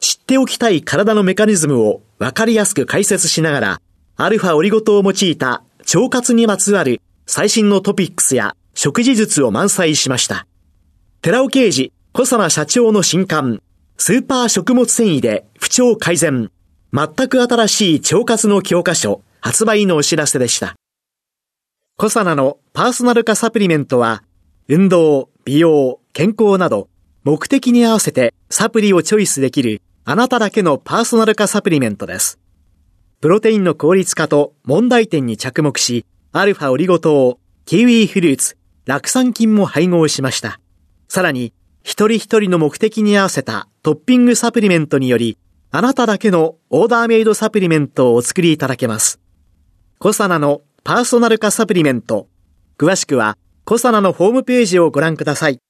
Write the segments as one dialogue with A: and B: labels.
A: 知っておきたい体のメカニズムを分かりやすく解説しながら、アルファオリゴ糖を用いた腸活にまつわる最新のトピックスや食事術を満載しました。寺尾刑事、小佐奈社長の新刊、スーパー食物繊維で不調改善、全く新しい腸活の教科書、発売のお知らせでした。小佐奈のパーソナル化サプリメントは、運動、美容、健康など、目的に合わせてサプリをチョイスできるあなただけのパーソナル化サプリメントです。プロテインの効率化と問題点に着目し、アルファオリゴ糖、キウイフルーツ、酪酸菌も配合しました。さらに、一人一人の目的に合わせたトッピングサプリメントにより、あなただけのオーダーメイドサプリメントをお作りいただけます。コサナのパーソナル化サプリメント。詳しくはコサナのホームページをご覧ください。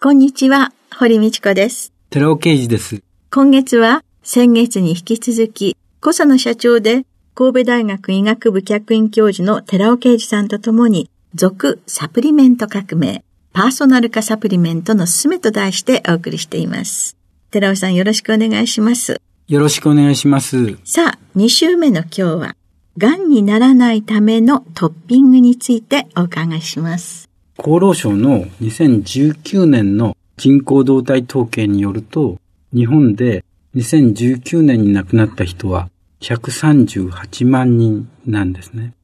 B: こんにちは、堀道子です。
C: 寺尾啓二です。
B: 今月は先月に引き続き、コサナ社長で神戸大学医学部客員教授の寺尾啓二さんとともに、続サプリメント革命、パーソナル化サプリメントのすすめと題してお送りしています。寺尾さんよろしくお願いします。
C: よろしくお願いします。
B: さあ、2週目の今日は、癌にならないためのトッピングについてお伺いします。
C: 厚労省の2019年の人口動態統計によると、日本で2019年に亡くなった人は138万人なんですね。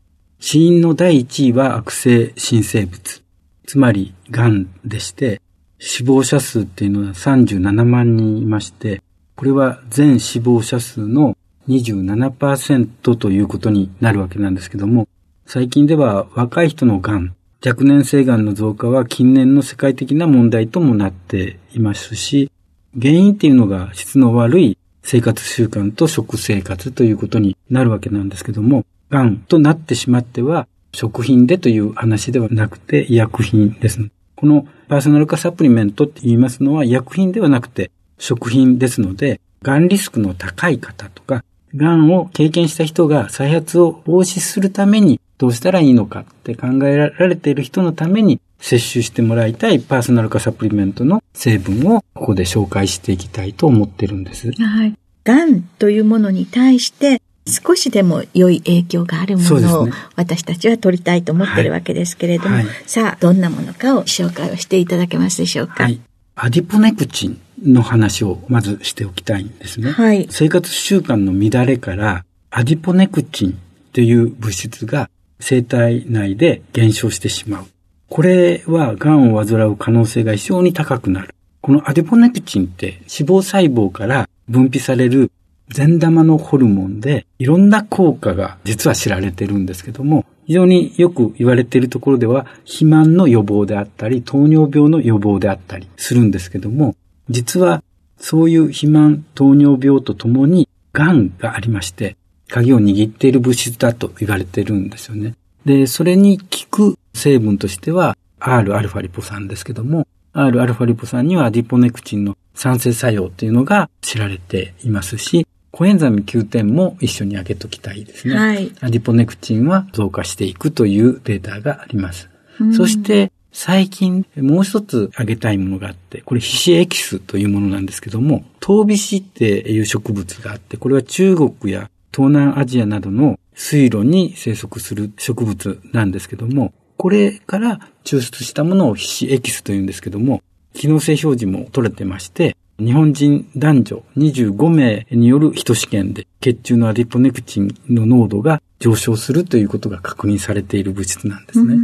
C: 死因の第1位は悪性新生物。つまり、癌でして、死亡者数っていうのは37万人いまして、これは全死亡者数の27%ということになるわけなんですけども、最近では若い人の癌、若年性癌の増加は近年の世界的な問題ともなっていますし、原因っていうのが質の悪い生活習慣と食生活ということになるわけなんですけども、癌となってしまっては食品でという話ではなくて医薬品です。このパーソナル化サプリメントって言いますのは医薬品ではなくて食品ですので、癌リスクの高い方とか、癌を経験した人が再発を防止するためにどうしたらいいのかって考えられている人のために摂取してもらいたいパーソナル化サプリメントの成分をここで紹介していきたいと思ってるんです。
B: はい。癌というものに対して少しでも良い影響があるものを私たちは取りたいと思ってるわけですけれども、はいはい、さあ、どんなものかを紹介をしていただけますでしょうか？はい。
C: アディポネクチンの話をまずしておきたいんですね。はい。生活習慣の乱れからアディポネクチンという物質が生体内で減少してしまう。これは癌を患う可能性が非常に高くなる。このアデポネクチンって脂肪細胞から分泌される善玉のホルモンでいろんな効果が実は知られてるんですけども、非常によく言われているところでは肥満の予防であったり、糖尿病の予防であったりするんですけども、実はそういう肥満、糖尿病とともに癌がありまして、鍵を握っている物質だと言われてるんですよね。で、それに効く成分としては、Rα リポ酸ですけども、Rα リポ酸にはアディポネクチンの酸性作用っていうのが知られていますし、コエンザミ Q10 も一緒に挙げときたいですね。はい。アディポネクチンは増加していくというデータがあります。そして、最近もう一つ挙げたいものがあって、これ皮脂エキスというものなんですけども、トウビシっていう植物があって、これは中国や東南アジアなどの水路に生息する植物なんですけども、これから抽出したものを皮脂エキスというんですけども、機能性表示も取れてまして、日本人男女25名による人試験で血中のアディポネクチンの濃度が上昇するということが確認されている物質なんですね。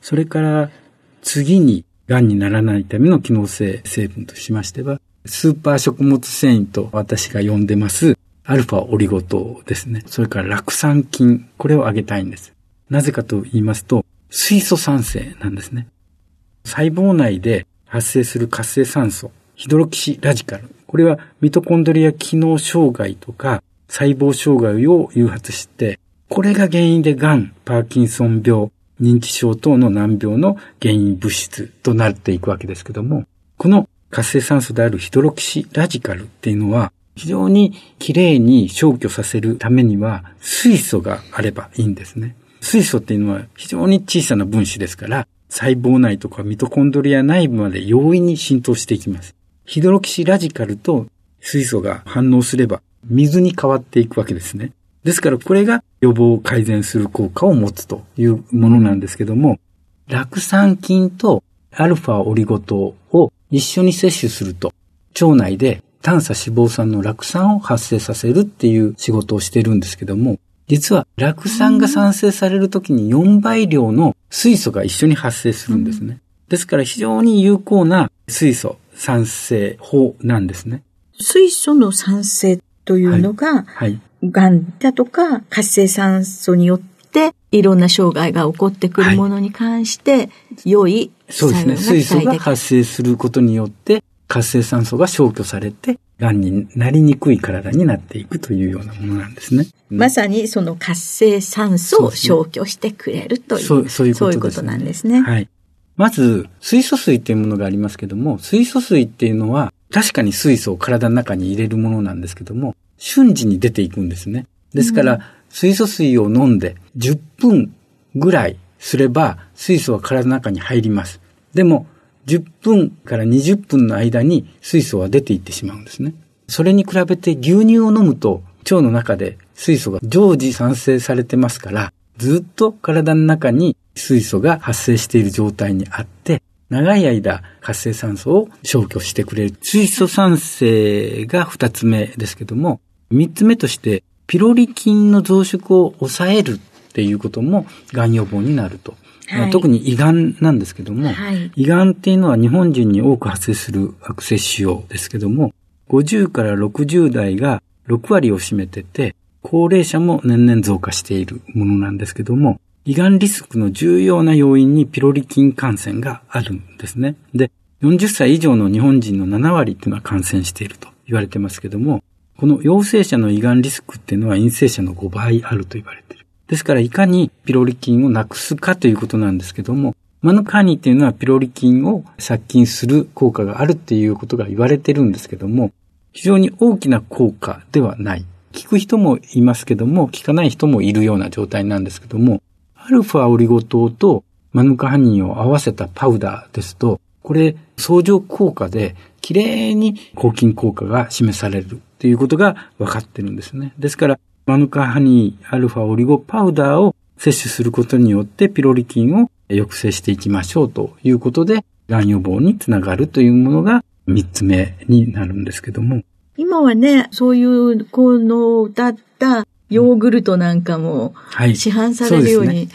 C: それから次に癌にならないための機能性成分としましては、スーパー食物繊維と私が呼んでますアルファオリゴ糖ですね。それから酪酸菌。これを挙げたいんです。なぜかと言いますと、水素酸性なんですね。細胞内で発生する活性酸素、ヒドロキシラジカル。これはミトコンドリア機能障害とか細胞障害を誘発して、これが原因で癌、パーキンソン病、認知症等の難病の原因物質となっていくわけですけども、この活性酸素であるヒドロキシラジカルっていうのは、非常に綺麗に消去させるためには、水素があればいいんですね。水素っていうのは非常に小さな分子ですから、細胞内とかミトコンドリア内部まで容易に浸透していきます。ヒドロキシラジカルと水素が反応すれば水に変わっていくわけですね。ですからこれが予防を改善する効果を持つというものなんですけども、酪酸菌とアルファオリゴ糖を一緒に摂取すると、腸内で短鎖脂肪酸の酪酸を発生させるっていう仕事をしてるんですけども、実は酪酸が産生されるときに4倍量の水素が一緒に発生するんですね。ですから非常に有効な水素産生法なんですね。
B: 水素の産生というのが、はい、はいがんだとか活性酸素によっていろんな障害が起こってくるものに関して、良い
C: そうですね。水素が発生することによって活性酸素が消去されて、癌になりにくい体になっていくというようなものなんですね。
B: まさにその活性酸素を消去してくれるという、そう、そういうこと、ね、そういうことなんですね。
C: はい。まず、水素水っていうものがありますけども、水素水っていうのは、確かに水素を体の中に入れるものなんですけども、瞬時に出ていくんですね。ですから、水素水を飲んで10分ぐらいすれば水素は体の中に入ります。でも、10分から20分の間に水素は出ていってしまうんですね。それに比べて牛乳を飲むと腸の中で水素が常時産生されてますから、ずっと体の中に水素が発生している状態にあって、長い間活性酸素を消去してくれる水素酸性が二つ目ですけども、三つ目として、ピロリ菌の増殖を抑えるっていうことも、がん予防になると。はい、特に胃がんなんですけども、はい、胃がんっていうのは日本人に多く発生する悪性腫瘍ですけども、50から60代が6割を占めてて、高齢者も年々増加しているものなんですけども、胃がんリスクの重要な要因にピロリ菌感染があるんですね。で、40歳以上の日本人の7割っていうのは感染していると言われてますけども、この陽性者の胃がんリスクっていうのは陰性者の5倍あると言われている。ですから、いかにピロリ菌をなくすかということなんですけども、マヌカニっていうのはピロリ菌を殺菌する効果があるっていうことが言われてるんですけども、非常に大きな効果ではない。聞く人もいますけども、聞かない人もいるような状態なんですけども、アルファオリゴ糖とマヌカハニーを合わせたパウダーですと、これ、相乗効果で、綺麗に抗菌効果が示されるということが分かってるんですね。ですから、マヌカハニーアルファオリゴパウダーを摂取することによってピロリ菌を抑制していきましょうということで、がん予防につながるというものが三つ目になるんですけども。
B: 今はね、そういう効能を歌ったヨーグルトなんかも市販されるように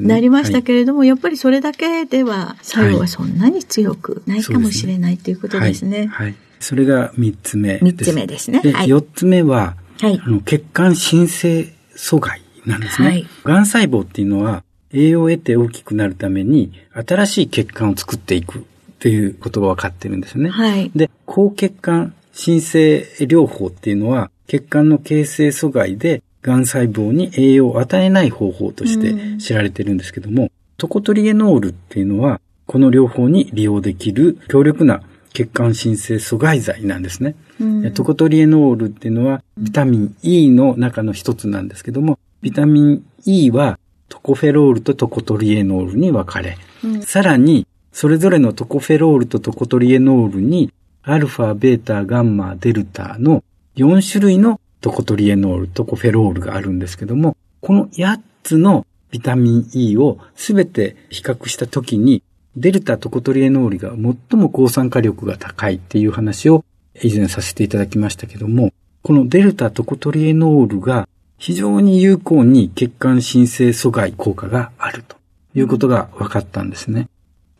B: なりましたけれども、やっぱりそれだけでは作用はそんなに強くないかもしれないということですね。
C: はい。それが3つ目
B: です。3つ目ですね。
C: で、はい、4つ目は、はい、あの血管新生阻害なんですね。はい、がん細胞っていうのは栄養を得て大きくなるために新しい血管を作っていくということが分かってるんですね。はい、で、高血管新生療法っていうのは血管の形成阻害でがん細胞に栄養を与えない方法として知られてるんですけども、トコトリエノールっていうのはこの療法に利用できる強力な血管新生阻害剤なんですね。うん、トコトリエノールっていうのはビタミン E の中の一つなんですけども、ビタミン E はトコフェロールとトコトリエノールに分かれ、うん、さらにそれぞれのトコフェロールとトコトリエノールにアルファ、ベータ、ガンマ、デルタの4種類のトコトリエノール、トコフェロールがあるんですけども、この8つのビタミン E をすべて比較したときにデルタトコトリエノールが最も抗酸化力が高いっていう話を以前させていただきましたけども、このデルタトコトリエノールが非常に有効に血管新生阻害効果があるということが分かったんですね。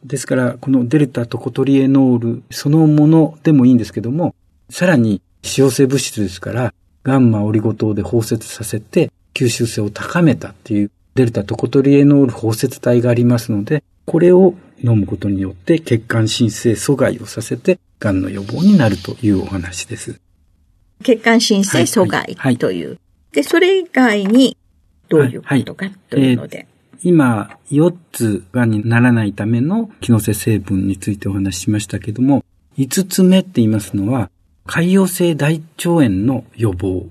C: ですから、このデルタトコトリエノールそのものでもいいんですけども、さらに使用性物質ですから、ガンマオリゴ糖で包摂させて吸収性を高めたっていうデルタトコトリエノール包摂体がありますので、これを飲むことによって血管新生阻害をさせて、がんの予防になるというお話です。
B: 血管新生阻害という。はいはい、で、それ以外にどういうことかというので？はい
C: 今、4つがんにならないための機能性成分についてお話ししましたけども、5つ目って言いますのは、潰瘍性大腸炎の予防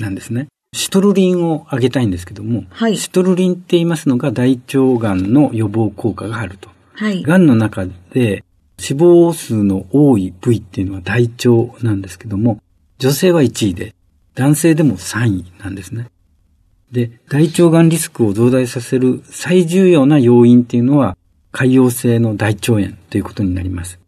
C: なんですね。はい、シトルリンを挙げたいんですけども、はい、シトルリンって言いますのが大腸がんの予防効果があると。はい、がんの中で死亡数の多い部位っていうのは大腸なんですけども、女性は1位で、男性でも3位なんですね。で、大腸がんリスクを増大させる最重要な要因っていうのは、潰瘍性の大腸炎ということになります。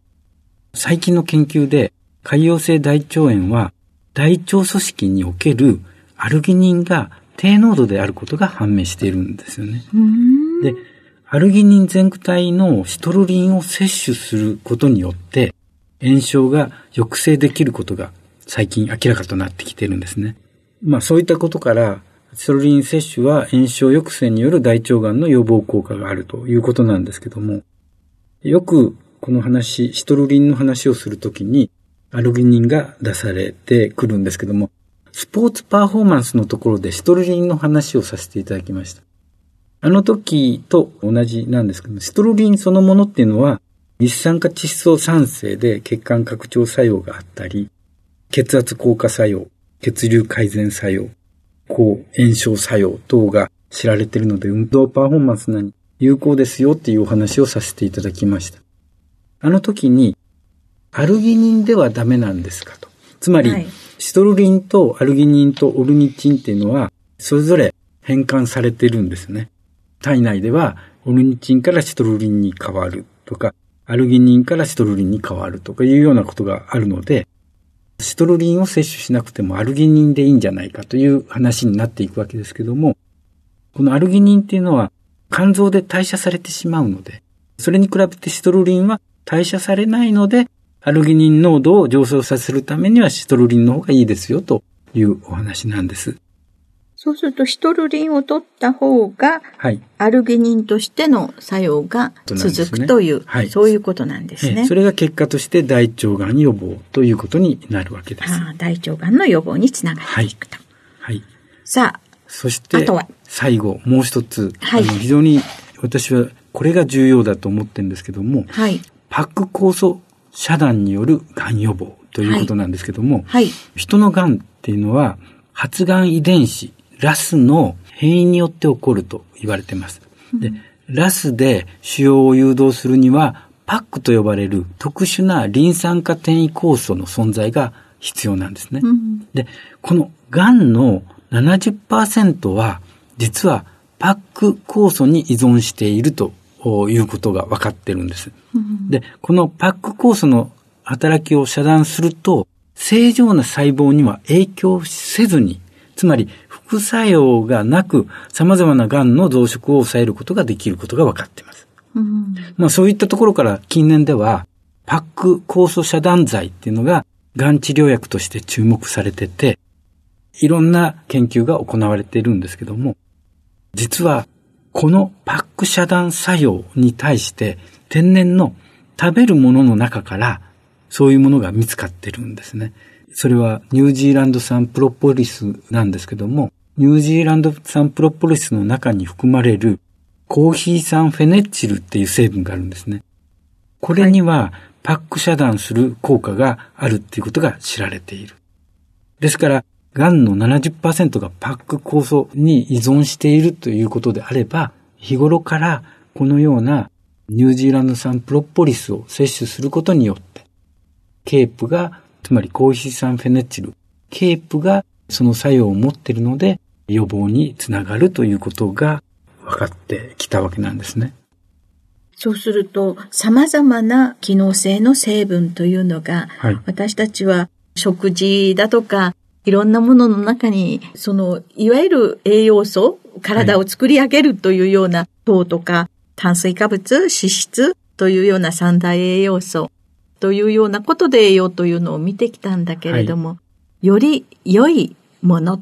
C: 最近の研究で、潰瘍性大腸炎は、大腸組織におけるアルギニンが低濃度であることが判明しているんですよね。で、アルギニン全駆体のシトルリンを摂取することによって、炎症が抑制できることが最近明らかとなってきているんですね。まあそういったことから、シトルリン摂取は炎症抑制による大腸がんの予防効果があるということなんですけども、よくこの話、シトルリンの話をするときに、アルギニンが出されてくるんですけども、スポーツパフォーマンスのところでシトルリンの話をさせていただきました。あの時と同じなんですけど、シトルリンそのものっていうのは、一酸化窒素酸性で血管拡張作用があったり、血圧効果作用、血流改善作用、抗炎症作用等が知られているので、運動パフォーマンスなに有効ですよっていうお話をさせていただきました。あの時に、アルギニンではダメなんですかと。つまり、はい、シトルリンとアルギニンとオルニチンっていうのは、それぞれ変換されてるんですね。体内では、オルニチンからシトルリンに変わるとか、アルギニンからシトルリンに変わるとかいうようなことがあるので、シトルリンを摂取しなくてもアルギニンでいいんじゃないかという話になっていくわけですけども、このアルギニンっていうのは肝臓で代謝されてしまうので、それに比べてシトルリンは代謝されないので、アルギニン濃度を上昇させるためにはシトルリンの方がいいですよというお話なんです。
B: そうすると、シトルリンを取った方が、はい、アルギニンとしての作用が続くという、ねはい、そういうことなんですね。
C: それが結果として大腸がん予防ということになるわけです。あ
B: 大腸がんの予防につながっていくと。はい。はい、さあ、
C: そして、あとは？最後、もう一つ、はい、非常に私はこれが重要だと思ってるんですけども、はい、パック酵素遮断によるがん予防ということなんですけども、はい、人のがんっていうのは発がん遺伝子ラスの変異によって起こると言われています。で、ラスで腫瘍を誘導するには、パックと呼ばれる特殊なリン酸化転移酵素の存在が必要なんですね。うん、で、この癌の70%は、実はパック酵素に依存しているということが分かってるんです。うん、で、このパック酵素の働きを遮断すると、正常な細胞には影響せずに、つまり副作用がなく、様々な癌の増殖を抑えることができることが分かっています。うん、まあそういったところから近年では、パック酵素遮断剤っていうのが、癌治療薬として注目されてて、いろんな研究が行われているんですけども、実は、このパック遮断作用に対して天然の食べるものの中からそういうものが見つかってるんですね。それはニュージーランド産プロポリスなんですけども、ニュージーランド産プロポリスの中に含まれるコーヒー酸フェネチルっていう成分があるんですね。これにはパック遮断する効果があるっていうことが知られている。ですから、癌の70%がパック酵素に依存しているということであれば、日頃からこのようなニュージーランド産プロポリスを摂取することによって、ケープが、つまりコーヒー酸フェネチル、ケープがその作用を持っているので、予防につながるということが分かってきたわけなんですね。
B: そうすると、様々な機能性の成分というのが、はい、私たちは食事だとか、いろんなものの中に、その、いわゆる栄養素、体を作り上げるというような糖とか、炭水化物、脂質というような三大栄養素というようなことで栄養というのを見てきたんだけれども、はい、より良いものっ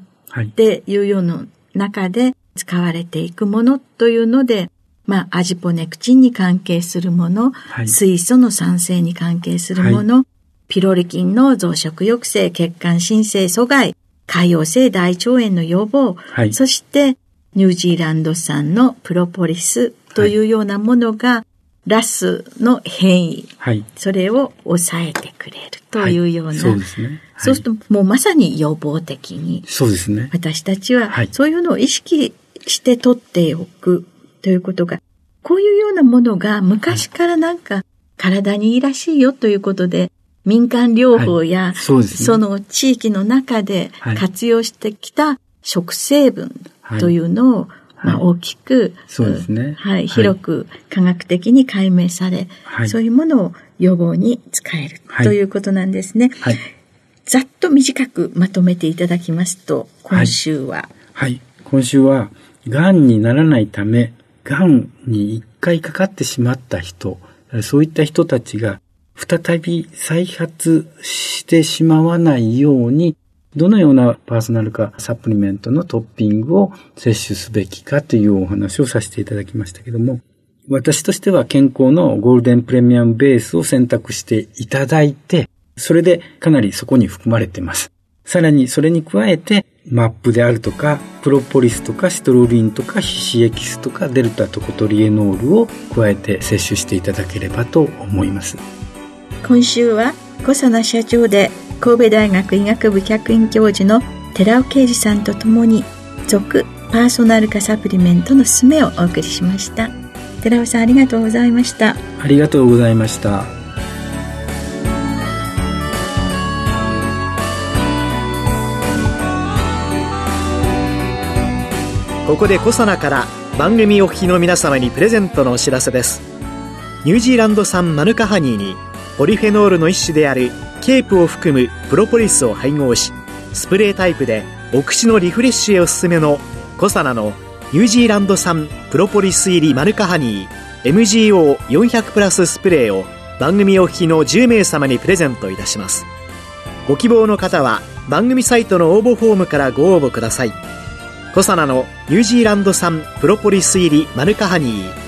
B: ていうような中で使われていくものというので、まあ、アジポネクチンに関係するもの、はい、水素の酸性に関係するもの、はい、ピロリ菌の増殖抑制、血管新生阻害、海洋性大腸炎の予防、はい、そしてニュージーランド産のプロポリスというようなものが、ラスの変異、はい、それを抑えてくれるというような、はい、そうですね。そうすると、もうまさに予防的に、
C: そうですね。
B: 私たちは、そういうのを意識して取っておくということが、こういうようなものが昔からなんか体にいいらしいよということで、民間療法や、はい。そね、その地域の中で活用してきた食成分というのを、まあ、大きく、
C: そうですね。
B: はい、広く科学的に解明され、はい、そういうものを予防に使えるということなんですね。はい、ざっと短くまとめていただきますと、今週は。
C: はい、今週は、癌にならないため、癌に一回かかってしまった人、そういった人たちが再び再発してしまわないように、どのようなパーソナル化サプリメントのトッピングを摂取すべきかというお話をさせていただきましたけども、私としては健康のゴールデンプレミアムベースを選択していただいて、それでかなりそこに含まれています。さらにそれに加えて、マップであるとか、プロポリスとかシトロリンとか皮脂エキスとかデルタトコトリエノールを加えて摂取していただければと思います。
B: 今週は小佐奈社長で神戸大学医学部客員教授の寺尾啓二さんとともに続パーソナル化サプリメントのすめをお送りしました。寺尾さんありがとうございました。
C: ありがとうございました。
A: ここでコサナから番組お聞きの皆様にプレゼントのお知らせです。ニュージーランド産マヌカハニーにポリフェノールの一種であるケープを含むプロポリスを配合しスプレータイプでお口のリフレッシュへおすすめのコサナのニュージーランド産プロポリス入りマヌカハニー MGO400 プラススプレーを番組お聞きの10名様にプレゼントいたします。ご希望の方は番組サイトの応募フォームからご応募ください。コサナのニュージーランド産プロポリス入りマヌカハニー。